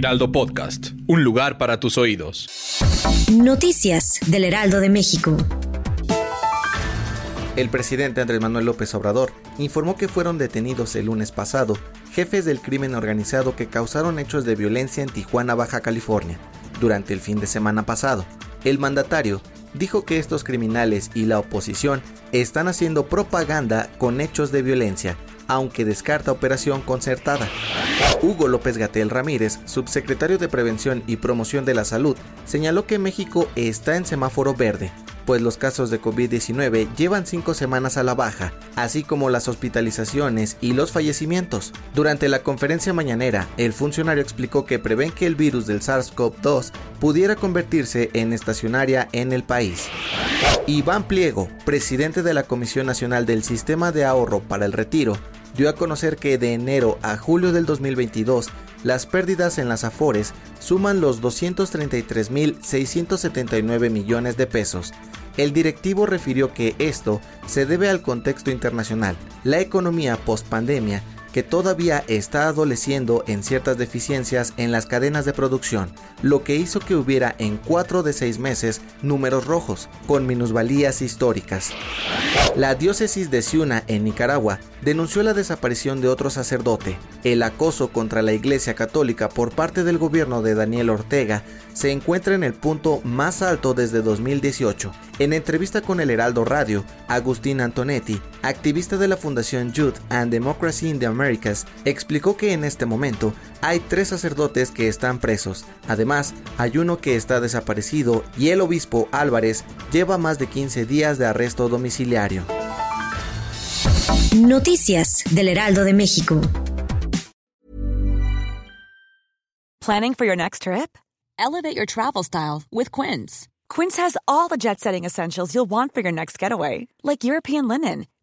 Heraldo Podcast, un lugar para tus oídos. Noticias del Heraldo de México. El presidente Andrés Manuel López Obrador informó que fueron detenidos el lunes pasado jefes del crimen organizado que causaron hechos de violencia en Tijuana, Baja California, durante el fin de semana pasado. El mandatario dijo que estos criminales y la oposición están haciendo propaganda con hechos de violencia, aunque descarta operación concertada. Hugo López Gatel Ramírez, subsecretario de Prevención y Promoción de la Salud, señaló que México está en semáforo verde, pues los casos de COVID-19 llevan cinco semanas a la baja, así como las hospitalizaciones y los fallecimientos. Durante la conferencia mañanera, el funcionario explicó que prevén que el virus del SARS-CoV-2 pudiera convertirse en estacionaria en el país. Iván Pliego, presidente de la Comisión Nacional del Sistema de Ahorro para el Retiro, dio a conocer que de enero a julio del 2022 las pérdidas en las Afores suman los 233.679 millones de pesos. El directivo refirió que esto se debe al contexto internacional, la economía post-pandemia que todavía está adoleciendo en ciertas deficiencias en las cadenas de producción, lo que hizo que hubiera en 4 de 6 meses números rojos, con minusvalías históricas. La diócesis de Ciuna, en Nicaragua, denunció la desaparición de otro sacerdote. El acoso contra la Iglesia Católica por parte del gobierno de Daniel Ortega se encuentra en el punto más alto desde 2018. En entrevista con el Heraldo Radio, Agustín Antonetti, activista de la Fundación Youth and Democracy in the Americas, explicó que en este momento hay tres sacerdotes que están presos. Además, hay uno que está desaparecido y el obispo Álvarez lleva más de 15 días de arresto domiciliario. Noticias del Heraldo de México. Planning for your next trip? Elevate your travel style with Quince. Quince has all the jet setting essentials you'll want for your next getaway, like European linen,